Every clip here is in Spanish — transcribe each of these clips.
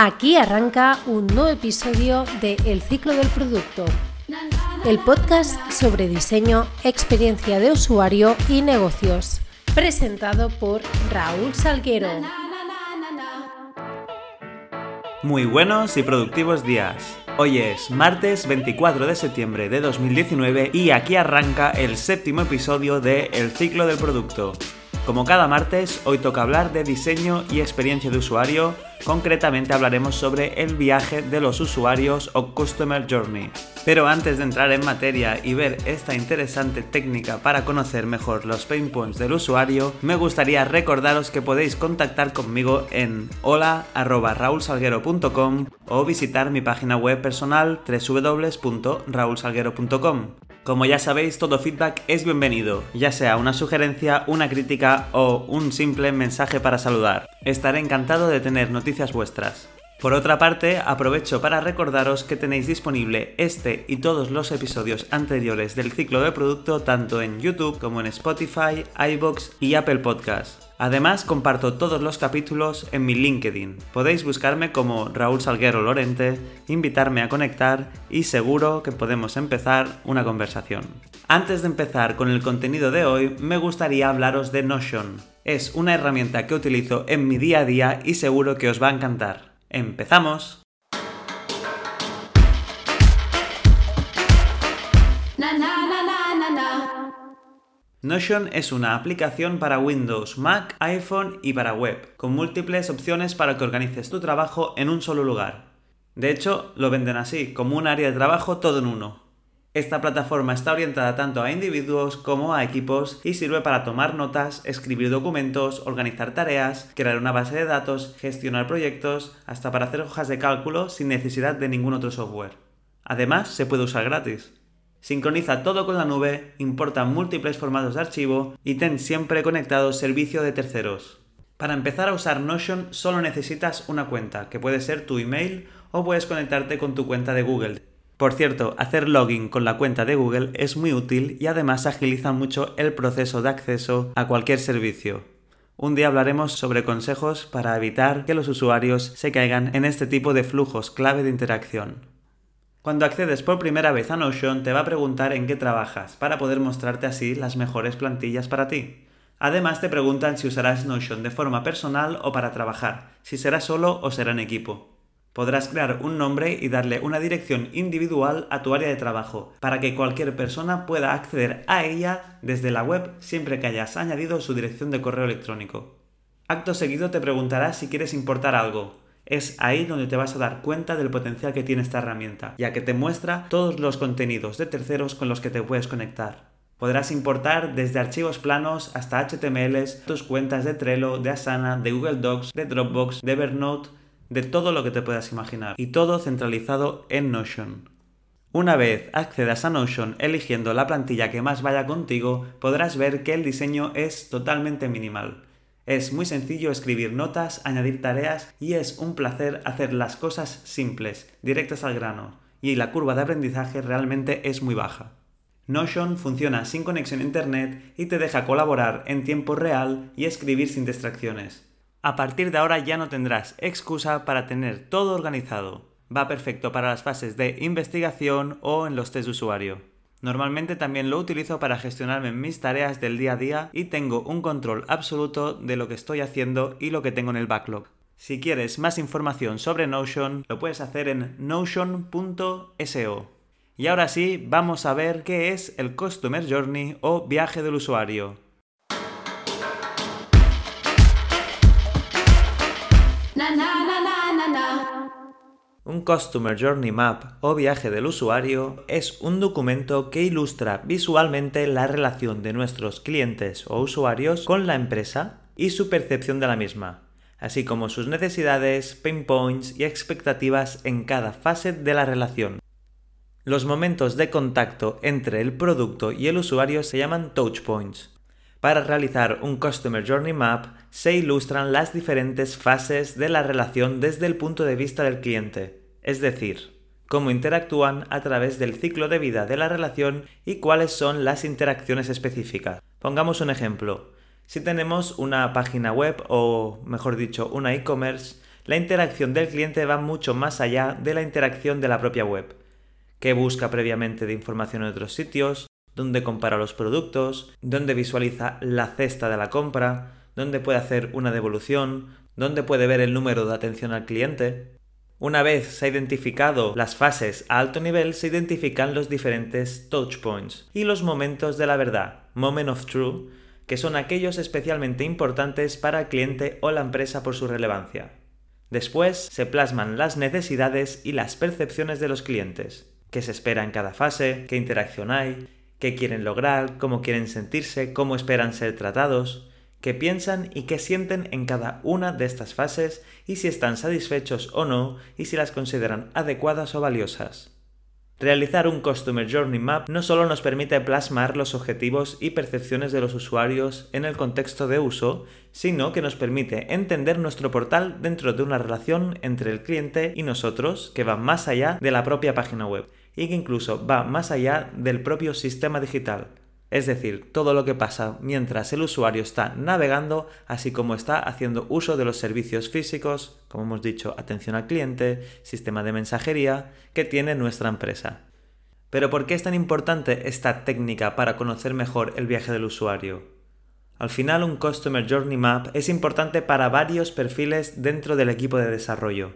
Aquí arranca un nuevo episodio de El ciclo del producto, el podcast sobre diseño, experiencia de usuario y negocios, presentado por Raúl Salguero. Muy buenos y productivos días. Hoy es martes 24 de septiembre de 2019 y aquí arranca el séptimo episodio de El ciclo del producto. Como cada martes, hoy toca hablar de diseño y experiencia de usuario, concretamente hablaremos sobre el viaje de los usuarios o Customer Journey. Pero antes de entrar en materia y ver esta interesante técnica para conocer mejor los pain points del usuario, me gustaría recordaros que podéis contactar conmigo en hola.raulsalguero.com o visitar mi página web personal www.raulsalguero.com. Como ya sabéis, todo feedback es bienvenido, ya sea una sugerencia, una crítica o un simple mensaje para saludar. Estaré encantado de tener noticias vuestras. Por otra parte, aprovecho para recordaros que tenéis disponible este y todos los episodios anteriores del ciclo de producto tanto en YouTube como en Spotify, iBox y Apple Podcasts. Además, comparto todos los capítulos en mi LinkedIn. Podéis buscarme como Raúl Salguero Lorente, invitarme a conectar y seguro que podemos empezar una conversación. Antes de empezar con el contenido de hoy, me gustaría hablaros de Notion. Es una herramienta que utilizo en mi día a día y seguro que os va a encantar. ¡Empezamos! Notion es una aplicación para Windows, Mac, iPhone y para web, con múltiples opciones para que organices tu trabajo en un solo lugar. De hecho, lo venden así, como un área de trabajo todo en uno. Esta plataforma está orientada tanto a individuos como a equipos y sirve para tomar notas, escribir documentos, organizar tareas, crear una base de datos, gestionar proyectos, hasta para hacer hojas de cálculo sin necesidad de ningún otro software. Además, se puede usar gratis. Sincroniza todo con la nube, importa múltiples formatos de archivo y ten siempre conectado servicio de terceros. Para empezar a usar Notion solo necesitas una cuenta, que puede ser tu email o puedes conectarte con tu cuenta de Google. Por cierto, hacer login con la cuenta de Google es muy útil y además agiliza mucho el proceso de acceso a cualquier servicio. Un día hablaremos sobre consejos para evitar que los usuarios se caigan en este tipo de flujos clave de interacción. Cuando accedes por primera vez a Notion te va a preguntar en qué trabajas, para poder mostrarte así las mejores plantillas para ti. Además te preguntan si usarás Notion de forma personal o para trabajar, si será solo o será en equipo. Podrás crear un nombre y darle una dirección individual a tu área de trabajo, para que cualquier persona pueda acceder a ella desde la web siempre que hayas añadido su dirección de correo electrónico. Acto seguido te preguntará si quieres importar algo, es ahí donde te vas a dar cuenta del potencial que tiene esta herramienta, ya que te muestra todos los contenidos de terceros con los que te puedes conectar. Podrás importar desde archivos planos hasta HTMLs tus cuentas de Trello, de Asana, de Google Docs, de Dropbox, de Evernote, de todo lo que te puedas imaginar. Y todo centralizado en Notion. Una vez accedas a Notion eligiendo la plantilla que más vaya contigo, podrás ver que el diseño es totalmente minimal. Es muy sencillo escribir notas, añadir tareas y es un placer hacer las cosas simples, directas al grano, y la curva de aprendizaje realmente es muy baja. Notion funciona sin conexión a Internet y te deja colaborar en tiempo real y escribir sin distracciones. A partir de ahora ya no tendrás excusa para tener todo organizado. Va perfecto para las fases de investigación o en los test de usuario. Normalmente también lo utilizo para gestionarme mis tareas del día a día y tengo un control absoluto de lo que estoy haciendo y lo que tengo en el backlog. Si quieres más información sobre Notion, lo puedes hacer en notion.so. Y ahora sí, vamos a ver qué es el Customer Journey o viaje del usuario. Un Customer Journey Map o viaje del usuario es un documento que ilustra visualmente la relación de nuestros clientes o usuarios con la empresa y su percepción de la misma, así como sus necesidades, pain points y expectativas en cada fase de la relación. Los momentos de contacto entre el producto y el usuario se llaman touch points. Para realizar un Customer Journey Map se ilustran las diferentes fases de la relación desde el punto de vista del cliente, es decir, cómo interactúan a través del ciclo de vida de la relación y cuáles son las interacciones específicas. Pongamos un ejemplo. Si tenemos una página web o, mejor dicho, una e-commerce, la interacción del cliente va mucho más allá de la interacción de la propia web, que busca previamente de información en otros sitios, donde compara los productos, donde visualiza la cesta de la compra, donde puede hacer una devolución, donde puede ver el número de atención al cliente. Una vez se ha identificado las fases a alto nivel, se identifican los diferentes touch points y los momentos de la verdad, moment of truth, que son aquellos especialmente importantes para el cliente o la empresa por su relevancia. Después se plasman las necesidades y las percepciones de los clientes, qué se espera en cada fase, qué interacción hay, qué quieren lograr, cómo quieren sentirse, cómo esperan ser tratados, qué piensan y qué sienten en cada una de estas fases y si están satisfechos o no y si las consideran adecuadas o valiosas. Realizar un Customer Journey Map no solo nos permite plasmar los objetivos y percepciones de los usuarios en el contexto de uso, sino que nos permite entender nuestro portal dentro de una relación entre el cliente y nosotros que va más allá de la propia página web y que incluso va más allá del propio sistema digital es decir, todo lo que pasa mientras el usuario está navegando, así como está haciendo uso de los servicios físicos, como hemos dicho, atención al cliente, sistema de mensajería, que tiene nuestra empresa. Pero ¿por qué es tan importante esta técnica para conocer mejor el viaje del usuario? Al final, un Customer Journey Map es importante para varios perfiles dentro del equipo de desarrollo.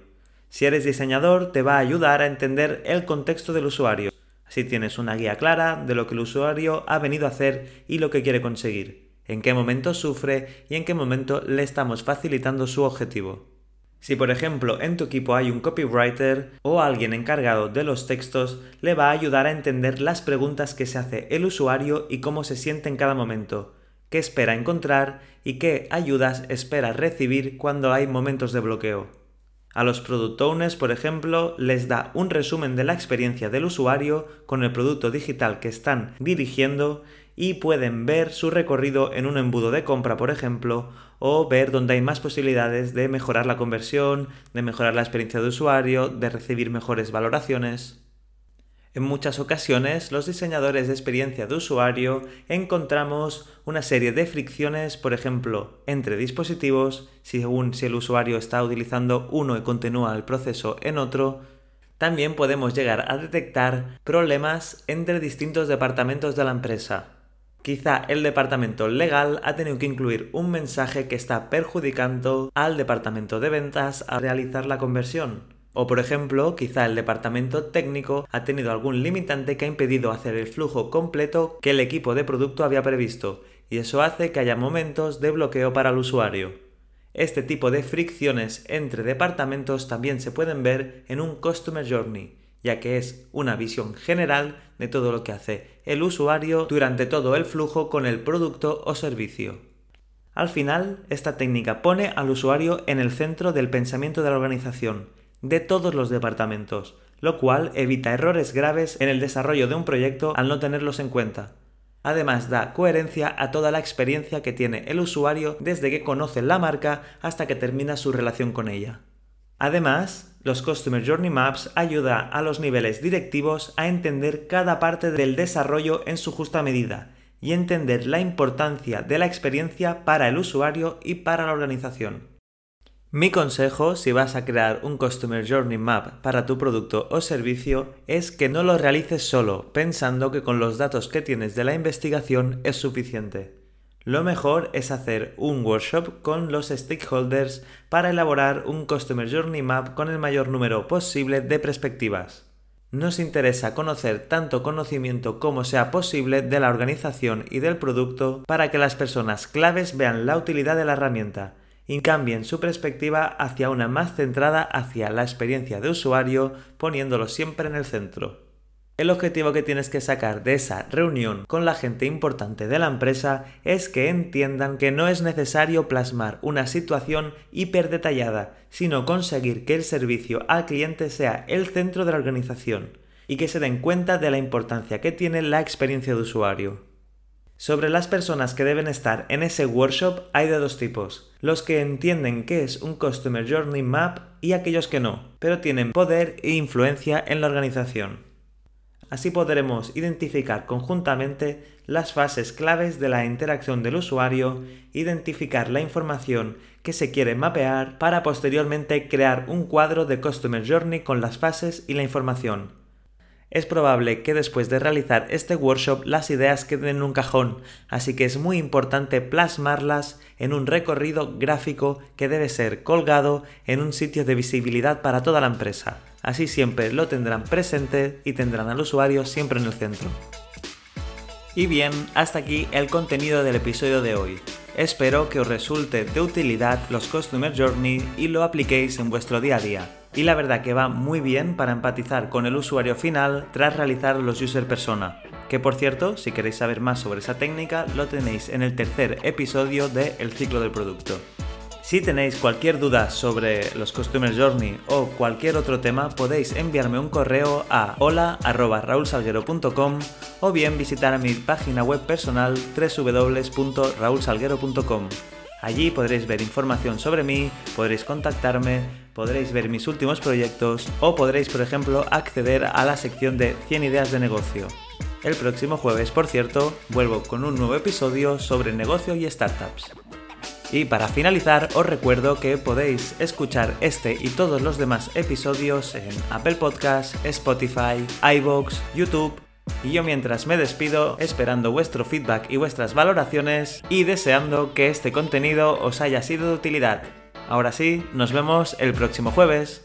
Si eres diseñador, te va a ayudar a entender el contexto del usuario si tienes una guía clara de lo que el usuario ha venido a hacer y lo que quiere conseguir, en qué momento sufre y en qué momento le estamos facilitando su objetivo. Si por ejemplo en tu equipo hay un copywriter o alguien encargado de los textos, le va a ayudar a entender las preguntas que se hace el usuario y cómo se siente en cada momento, qué espera encontrar y qué ayudas espera recibir cuando hay momentos de bloqueo. A los Product Owners, por ejemplo, les da un resumen de la experiencia del usuario con el producto digital que están dirigiendo y pueden ver su recorrido en un embudo de compra, por ejemplo, o ver dónde hay más posibilidades de mejorar la conversión, de mejorar la experiencia de usuario, de recibir mejores valoraciones. En muchas ocasiones, los diseñadores de experiencia de usuario encontramos una serie de fricciones, por ejemplo, entre dispositivos, según si el usuario está utilizando uno y continúa el proceso en otro. También podemos llegar a detectar problemas entre distintos departamentos de la empresa. Quizá el departamento legal ha tenido que incluir un mensaje que está perjudicando al departamento de ventas a realizar la conversión o por ejemplo, quizá el departamento técnico ha tenido algún limitante que ha impedido hacer el flujo completo que el equipo de producto había previsto, y eso hace que haya momentos de bloqueo para el usuario. Este tipo de fricciones entre departamentos también se pueden ver en un Customer Journey, ya que es una visión general de todo lo que hace el usuario durante todo el flujo con el producto o servicio. Al final, esta técnica pone al usuario en el centro del pensamiento de la organización de todos los departamentos, lo cual evita errores graves en el desarrollo de un proyecto al no tenerlos en cuenta. Además da coherencia a toda la experiencia que tiene el usuario desde que conoce la marca hasta que termina su relación con ella. Además, los Customer Journey Maps ayuda a los niveles directivos a entender cada parte del desarrollo en su justa medida y entender la importancia de la experiencia para el usuario y para la organización. Mi consejo si vas a crear un Customer Journey Map para tu producto o servicio es que no lo realices solo, pensando que con los datos que tienes de la investigación es suficiente. Lo mejor es hacer un workshop con los stakeholders para elaborar un Customer Journey Map con el mayor número posible de perspectivas. Nos interesa conocer tanto conocimiento como sea posible de la organización y del producto para que las personas claves vean la utilidad de la herramienta y cambien su perspectiva hacia una más centrada hacia la experiencia de usuario, poniéndolo siempre en el centro. El objetivo que tienes que sacar de esa reunión con la gente importante de la empresa es que entiendan que no es necesario plasmar una situación hiper detallada, sino conseguir que el servicio al cliente sea el centro de la organización y que se den cuenta de la importancia que tiene la experiencia de usuario. Sobre las personas que deben estar en ese workshop hay de dos tipos, los que entienden qué es un Customer Journey Map y aquellos que no, pero tienen poder e influencia en la organización. Así podremos identificar conjuntamente las fases claves de la interacción del usuario, identificar la información que se quiere mapear para posteriormente crear un cuadro de Customer Journey con las fases y la información. Es probable que después de realizar este workshop las ideas queden en un cajón, así que es muy importante plasmarlas en un recorrido gráfico que debe ser colgado en un sitio de visibilidad para toda la empresa. Así siempre lo tendrán presente y tendrán al usuario siempre en el centro. Y bien, hasta aquí el contenido del episodio de hoy. Espero que os resulte de utilidad los Customer Journey y lo apliquéis en vuestro día a día. Y la verdad que va muy bien para empatizar con el usuario final tras realizar los user persona. Que por cierto, si queréis saber más sobre esa técnica, lo tenéis en el tercer episodio de El ciclo del producto. Si tenéis cualquier duda sobre los Customer Journey o cualquier otro tema, podéis enviarme un correo a hola.raulsalguero.com o bien visitar mi página web personal www.raulsalguero.com. Allí podréis ver información sobre mí, podréis contactarme, podréis ver mis últimos proyectos o podréis, por ejemplo, acceder a la sección de 100 ideas de negocio. El próximo jueves, por cierto, vuelvo con un nuevo episodio sobre negocio y startups. Y para finalizar, os recuerdo que podéis escuchar este y todos los demás episodios en Apple Podcasts, Spotify, iVoox, YouTube. Y yo mientras me despido, esperando vuestro feedback y vuestras valoraciones y deseando que este contenido os haya sido de utilidad. Ahora sí, nos vemos el próximo jueves.